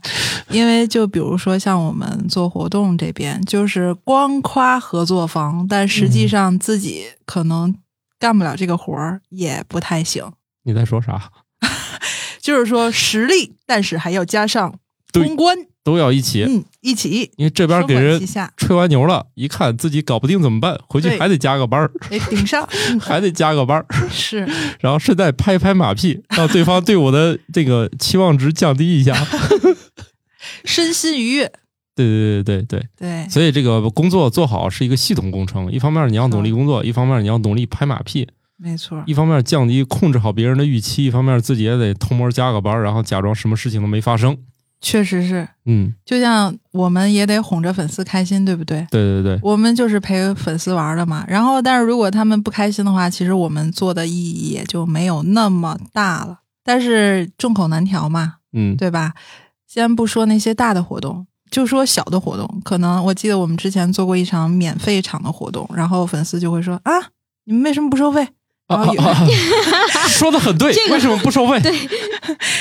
因为就比如说像我们做活动这边，就是光夸合作方，但实际上自己可能干不了这个活儿，也不太行。你在说啥？就是说实力，但是还要加上对公关，都要一起，嗯，一起。因为这边给人吹完牛了，一看自己搞不定怎么办？回去还得加个班儿，得顶上，嗯。还得加个班儿，是。然后顺带拍拍马屁，让对方对我的 这个期望值降低一下。身心愉悦，对对对对对，对，所以这个工作做好是一个系统工程，一方面你要努力工作，一方面你要努力拍马屁，没错，一方面降低控制好别人的预期，一方面自己也得偷摸加个班儿，然后假装什么事情都没发生。确实是，嗯，就像我们也得哄着粉丝开心，对不对？对对对，我们就是陪粉丝玩的嘛。然后，但是如果他们不开心的话，其实我们做的意义也就没有那么大了。但是众口难调嘛，嗯，对吧？先不说那些大的活动，就说小的活动。可能我记得我们之前做过一场免费场的活动，然后粉丝就会说啊，你们为什么不收费？啊 说的很对，这个为什么不收费？对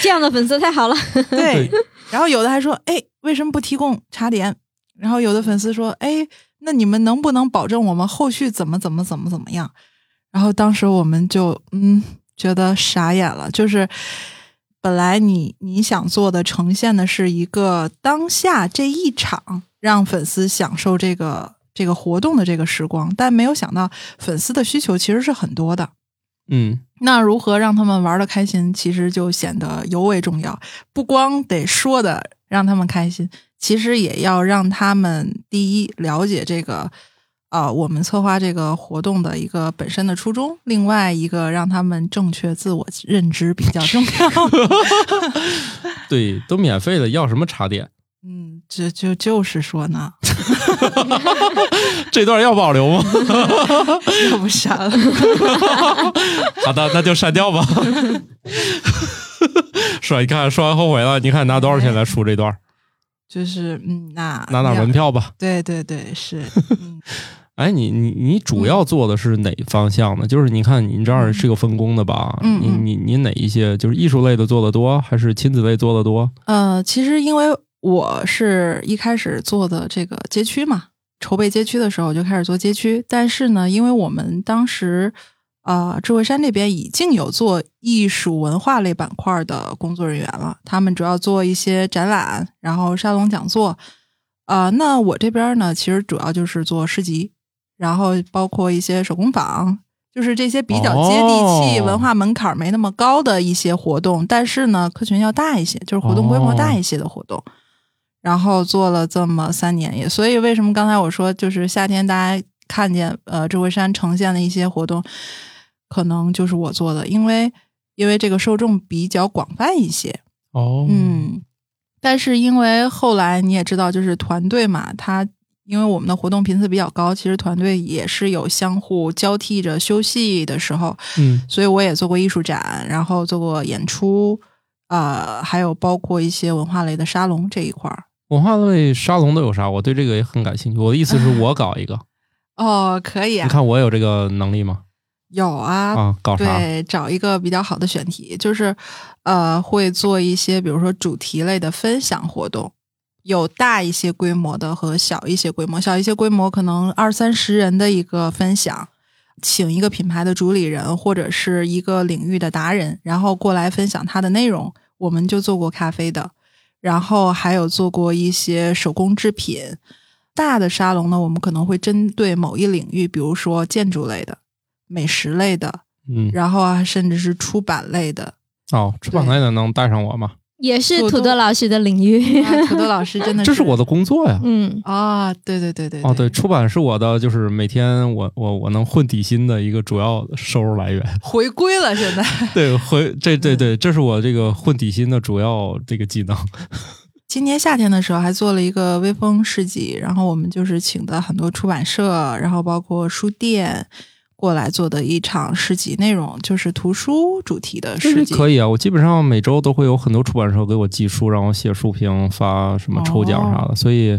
这样的粉丝太好了。对，然后有的还说，哎，为什么不提供茶点？然后有的粉丝说，哎，那你们能不能保证我们后续怎么怎么怎么怎么样？然后当时我们就嗯觉得傻眼了，就是本来你你想做的呈现的是一个当下这一场让粉丝享受这个这个活动的这个时光，但没有想到粉丝的需求其实是很多的。嗯，那如何让他们玩的开心，其实就显得尤为重要。不光得说的让他们开心，其实也要让他们第一了解这个，呃，我们策划这个活动的一个本身的初衷。另外一个，让他们正确自我认知比较重要。对，都免费的，要什么茶点？嗯，这就就是说呢，这段要保留吗？要不删了。好的，那就删掉吧。是吧？你看，说完后悔了。你看拿多少钱来出这段？就是嗯，拿拿拿门票吧。对对对，是。嗯哎，你你你主要做的是哪方向呢？就是你看你这儿是个分工的吧？嗯嗯你你你哪一些就是艺术类的做的多，还是亲子类做的多？呃，其实因为我是一开始做的这个街区嘛，筹备街区的时候就开始做街区，但是呢，因为我们当时呃智慧山这边已经有做艺术文化类板块的工作人员了，他们主要做一些展览，然后沙龙讲座。啊、那我这边呢，其实主要就是做市集，然后包括一些手工坊，就是这些比较接地气、哦文化门槛没那么高的一些活动，但是呢，客群要大一些，就是活动规模大一些的活动。然后做了这么三年也，所以为什么刚才我说就是夏天大家看见呃智慧山呈现的一些活动，可能就是我做的，因为因为这个受众比较广泛一些，哦，嗯，但是因为后来你也知道，就是团队嘛，他因为我们的活动频次比较高，其实团队也是有相互交替着休息的时候，嗯。所以我也做过艺术展，然后做过演出，呃，还有包括一些文化类的沙龙这一块儿。文化类沙龙都有啥？我对这个也很感兴趣。我的意思是我搞一个，哦，可以你啊，看我有这个能力吗？有啊，啊，搞啥？对，找一个比较好的选题，就是呃，会做一些比如说主题类的分享活动，有大一些规模的和小一些规模，小一些规模可能二三十人的一个分享，请一个品牌的主理人或者是一个领域的达人，然后过来分享他的内容。我们就做过咖啡的，然后还有做过一些手工制品。大的沙龙呢，我们可能会针对某一领域，比如说建筑类的、美食类的，嗯，然后啊，甚至是出版类的。哦，出版类的能带上我吗？也是土豆老师的领域。啊土豆老师真的 这是我的工作呀。嗯，啊，对对对对哦，对，，出版是我的，就是每天我我我能混底薪的一个主要收入来源。回归了现在。对，回这对对，这是我这个混底薪的主要这个技能。今年夏天的时候还做了一个微风市集，然后我们就是请的很多出版社，然后包括书店过来做的一场市集，内容就是图书主题的这市集。可以啊，我基本上每周都会有很多出版社给我寄书，让我写书评、发什么抽奖啥的，所以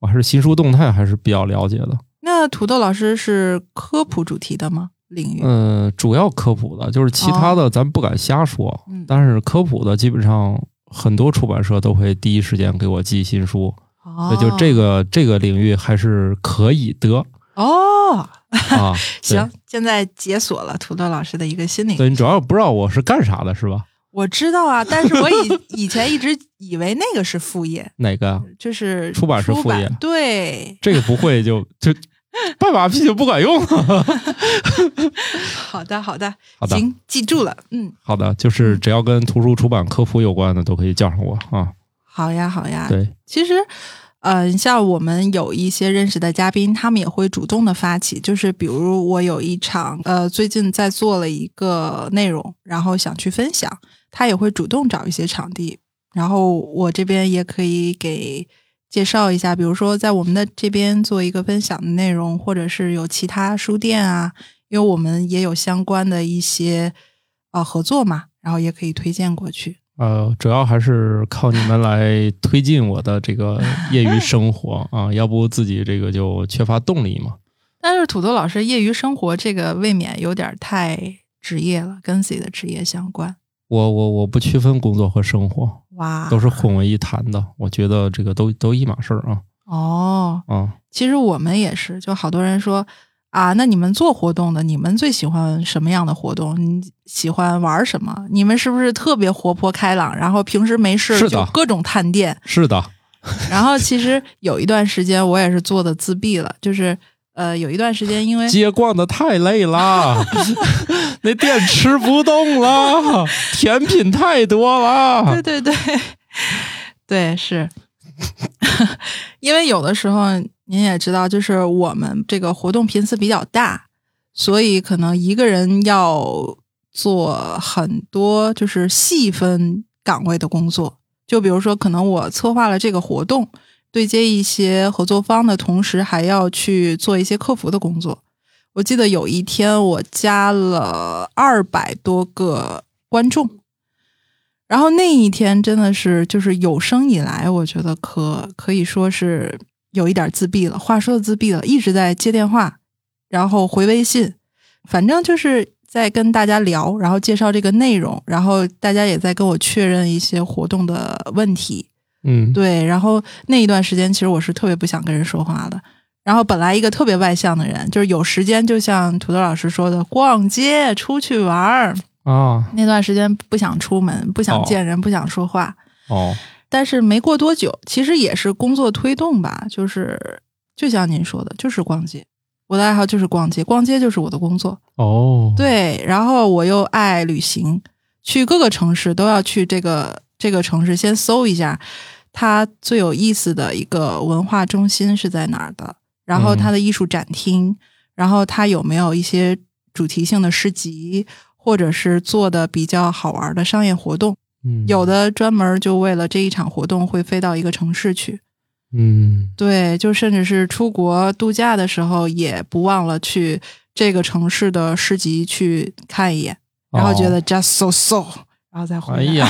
我还是新书动态还是比较了解的。那土豆老师是科普主题的吗？领域？嗯、主要科普的，就是其他的咱不敢瞎说，哦嗯但是科普的基本上很多出版社都会第一时间给我寄新书，哦所以就这个这个领域还是可以的哦，啊。行，现在解锁了土豆老师的一个新领域。对你主要不知道我是干啥的，是吧？我知道啊，但是我以 以前一直以为那个是副业，哪个？就是出版是副业对，这个不会就就拜把屁就不管用了。好的好的，好的，行，记住了，嗯，好的，就是只要跟图书出版科普有关的，都可以叫上我啊。好呀好呀。对，其实，呃，像我们有一些认识的嘉宾，他们也会主动的发起，就是比如我有一场，呃，最近在做了一个内容，然后想去分享，他也会主动找一些场地，然后我这边也可以给介绍一下，比如说在我们的这边做一个分享的内容，或者是有其他书店啊，因为我们也有相关的一些呃合作嘛，然后也可以推荐过去。呃，主要还是靠你们来推进我的这个 业余生活啊，要不自己这个就缺乏动力嘛。但是土豆老师业余生活这个未免有点太职业了，跟自己的职业相关。我我我不区分工作和生活，哇，都是混为一谈的。我觉得这个都都一码事儿啊哦。啊。其实我们也是，就好多人说啊，那你们做活动的，你们最喜欢什么样的活动？你喜欢玩什么？你们是不是特别活泼开朗？然后平时没事就各种探店。是的，然后其实有一段时间我也是做的自闭了，就是呃有一段时间因为街逛的太累了，那店吃不动了，甜品太多了对。对对，对是，因为有的时候您也知道，就是我们这个活动频次比较大，所以可能一个人要做很多就是细分岗位的工作。就比如说，可能我策划了这个活动，对接一些合作方的同时，还要去做一些客服的工作。我记得有一天我加了二百多个观众，然后那一天真的是就是有生以来，我觉得可可以说是有一点自闭了。话说的自闭了，一直在接电话，然后回微信，反正就是在跟大家聊，然后介绍这个内容，然后大家也在跟我确认一些活动的问题。嗯，对，然后那一段时间，其实我是特别不想跟人说话的。然后本来一个特别外向的人，就是有时间就像土豆老师说的，逛街、出去玩儿。啊，那段时间不想出门，不想哦见人，不想说话。哦，但是没过多久，其实也是工作推动吧，就是就像您说的，就是逛街。我的爱好就是逛街，逛街就是我的工作。哦，，对，然后我又爱旅行，去各个城市都要去这个这个城市先搜一下，它最有意思的一个文化中心是在哪儿的，然后它的艺术展厅，然后它有没有一些主题性的市集，或者是做的比较好玩的商业活动。嗯，有，的专门就为了这一场活动会飞到一个城市去，嗯，对，就甚至是出国度假的时候，也不忘了去这个城市的市集去看一眼，然后觉得 just so so，然后再回来。哦哎呀，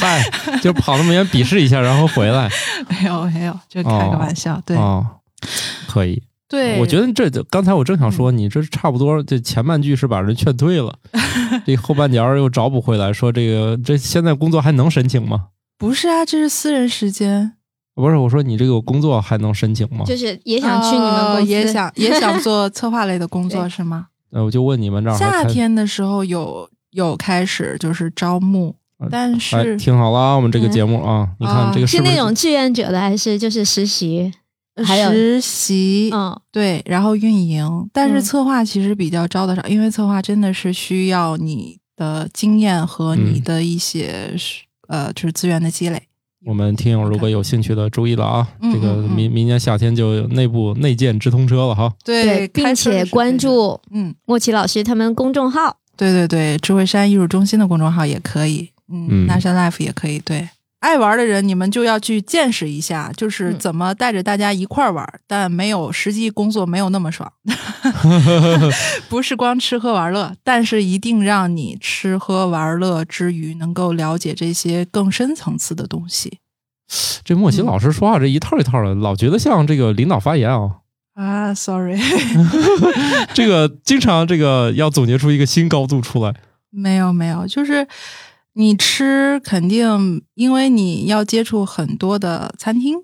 嗨，就跑那么远比试一下，然后回来。没有没有，就开个玩笑。对、哦，可以。对，我觉得得这刚才我正想说，你这差不多，这前半句是把人劝退了，这后半截又找补回来，说这个这现在工作还能申请吗？不是啊，这是私人时间。不是，我说你这个工作还能申请吗？就是也想去你们公司，哦也想也想做策划类的工作 是吗？呃，我就问你们这儿夏天的时候有有开始就是招募，但哎是听好了啊，我们这个节目啊，你看啊这个是那种志愿者的，还是就是实习？还有实习，嗯，对，然后运营，但是嗯策划其实比较招得少，因为策划真的是需要你的经验和你嗯的一些、呃，就是资源的积累。我们听友如果有兴趣的，注意了啊，嗯这个明明年夏天就有内部内建直通车了哈。对，并且关注嗯，莫奇老师他们公众号。对对对，智慧山艺术中心的公众号也可以，嗯嗯南山 Life 也可以，对。爱玩的人，你们就要去见识一下，就是嗯。怎么带着大家一块儿玩，但没有实际工作没有那么爽，不是光吃喝玩乐，但是一定让你吃喝玩乐之余，能够了解这些更深层次的东西。这莫奇嗯老师说话这一套一套的，老觉得像这个领导发言啊。啊，sorry，这个经常这个要总结出一个新高度出来。没有没有，就是你吃肯定，因为你要接触很多的餐厅，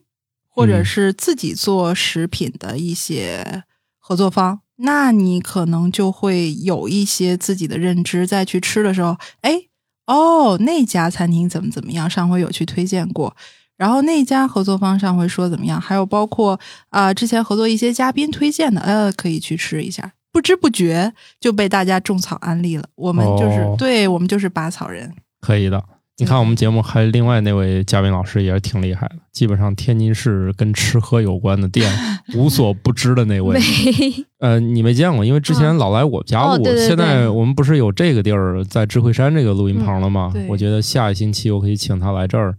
或者嗯是自己做食品的一些合作方，那你可能就会有一些自己的认知，再去吃的时候，哎，哦，那家餐厅怎么怎么样，上回有去推荐过。然后那家合作方上回说怎么样，还有包括啊、之前合作一些嘉宾推荐的，呃，可以去吃一下。不知不觉就被大家种草安利了。我们就是、哦对我们就是拔草人，可以的。你看我们节目还另外那位嘉宾老师也是挺厉害的，基本上天津市跟吃喝有关的店 无所不知的那位。呃，你没见过，因为之前嗯老来我家录。哦对对现在我们不是有这个地儿在智慧山这个录音棚了吗？嗯我觉得下一星期我可以请他来这儿。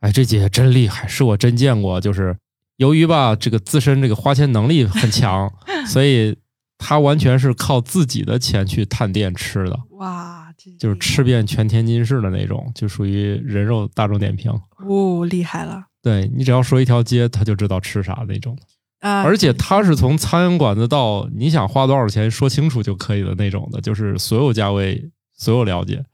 哎，这姐姐真厉害，是我真见过。就是由于吧，这个自身这个花钱能力很强，所以她完全是靠自己的钱去探店吃的。哇，这就是吃遍全天津市的那种，就属于人肉大众点评。哦，厉害了对你只要说一条街，他就知道吃啥那种。啊！而且他是从苍蝇馆子到你想花多少钱说清楚就可以的那种的，就是所有价位所有了解。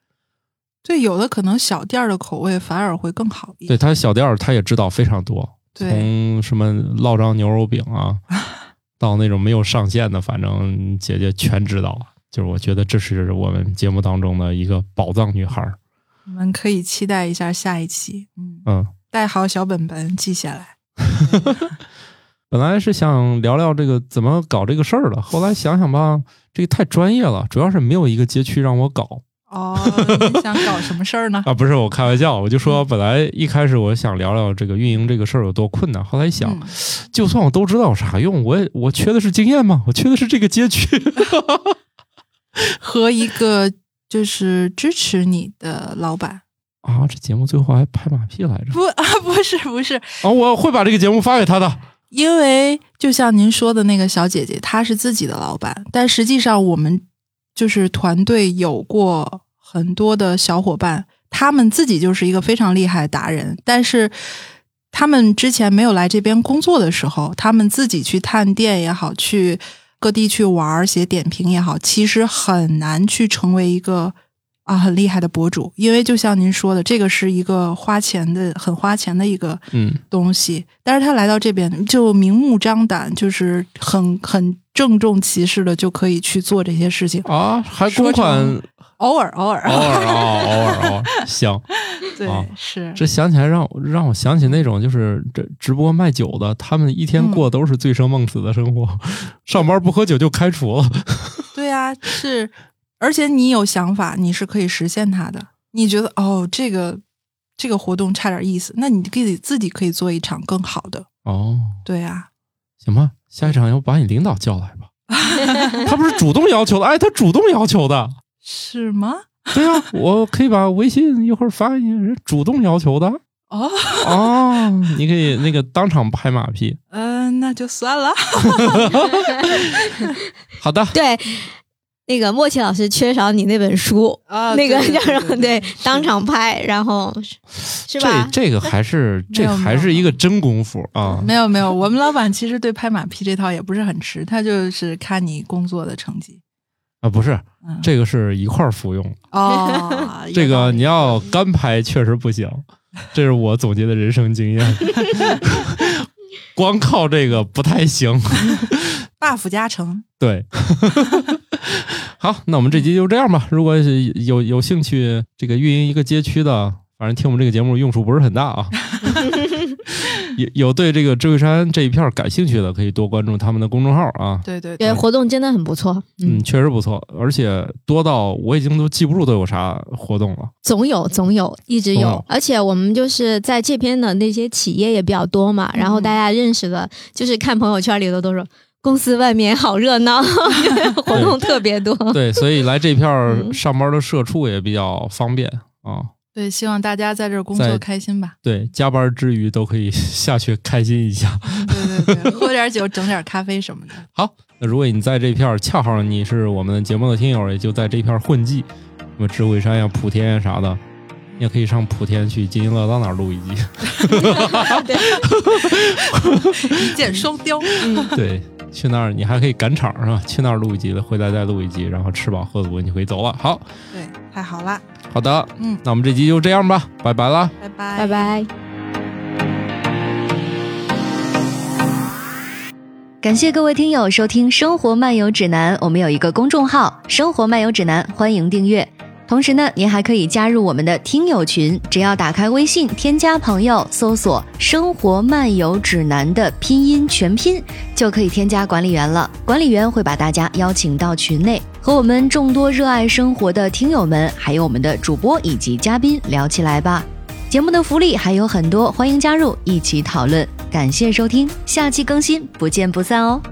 对有的可能小店儿的口味反而会更好一点。对他小店儿他也知道非常多，从什么烙张牛肉饼啊，到那种没有上限的，反正姐姐全知道。就是我觉得这是我们节目当中的一个宝藏女孩儿。我们可以期待一下下一期，嗯，嗯，带好小本本记下来。本来是想聊聊这个怎么搞这个事儿的，后来想想吧，这个太专业了，主要是没有一个街区让我搞哦，你想搞什么事儿呢？啊。不是我开玩笑，我就说本来一开始我想聊聊这个运营这个事儿有多困难，后来一想，嗯就算我都知道有啥用，我也我缺的是经验吗，我缺的是这个街区。和一个就是支持你的老板。啊，这节目最后还拍马屁来着不 啊，不是不是，啊！我会把这个节目发给他的。因为就像您说的那个小姐姐，她是自己的老板，但实际上我们就是团队有过很多的小伙伴，他们自己就是一个非常厉害的达人，但是他们之前没有来这边工作的时候，他们自己去探店也好，去各地去玩儿写点评也好，其实很难去成为一个。啊，很厉害的博主，因为就像您说的，这个是一个花钱的、很花钱的一个嗯，东西，但是他来到这边就明目张胆，就是很很郑重其事的就可以去做这些事情。啊，还说公款成偶尔偶尔偶尔啊，偶尔偶尔，行。对、啊是这想起来让我让我想起那种就是这直播卖酒的，他们一天嗯过都是醉生梦死的生活，上班不喝酒就开除了。对啊，是，而且你有想法，你是可以实现它的。你觉得哦，这个这个活动差点意思，那你可以自己可以做一场更好的。哦，对啊，行吧，下一场要把你领导叫来吧。他不是主动要求的，哎，他主动要求的。是吗？对啊，我可以把微信一会儿发给你，人主动要求的。哦，哦，你可以那个当场拍马屁。嗯、那就算了。好的，对，那个莫奇老师缺少你那本书，啊那个叫什么？对对，当场拍，然后是吧这？这个还是 这还是一个真功夫啊。没有没有，我们老板其实对拍马屁这套也不是很吃，他就是看你工作的成绩。啊，不是，嗯，这个是一块儿服用。哦，这个你要干拍确实不行，这是我总结的人生经验。光靠这个不太行。buff 加成。对，好，那我们这集就这样吧。如果有有兴趣这个运营一个街区的，反正听我们这个节目用处不是很大啊。有有对这个智慧山这一片感兴趣的，可以多关注他们的公众号啊。对对对，活动真的很不错，嗯，嗯，确实不错，而且多到我已经都记不住都有啥活动了。总有总有，一直有，而且我们就是在这边的那些企业也比较多嘛，然后大家认识的，就是看朋友圈里头都说公司外面好热闹，活动特别多。对，所以来这片上班的社畜也比较方便啊。对，希望大家在这儿工作开心吧。对，加班之余都可以 下去开心一下。对对对，喝点酒，整点咖啡什么的。好，那如果你在这片儿恰好你是我们节目的听友，也就在这片儿混迹，什么智慧山呀、莆田呀啥的，你也可以上莆田去津津乐道那儿录一集。一箭双雕。嗯，对，去那儿你还可以赶场是吧？去那儿录一集了，回来再录一集，然后吃饱喝足你就可以走了。好，对，太好了，好的，嗯，那我们这集就这样吧，拜拜啦。拜拜，拜。拜。感谢各位听友收听《生活漫游指南》，我们有一个公众号《生活漫游指南》，欢迎订阅。同时呢，您还可以加入我们的听友群，只要打开微信添加朋友，搜索“生活漫游指南”的拼音全拼，就可以添加管理员了。管理员会把大家邀请到群内，和我们众多热爱生活的听友们，还有我们的主播以及嘉宾聊起来吧。节目的福利还有很多，欢迎加入一起讨论。感谢收听，下期更新，不见不散哦。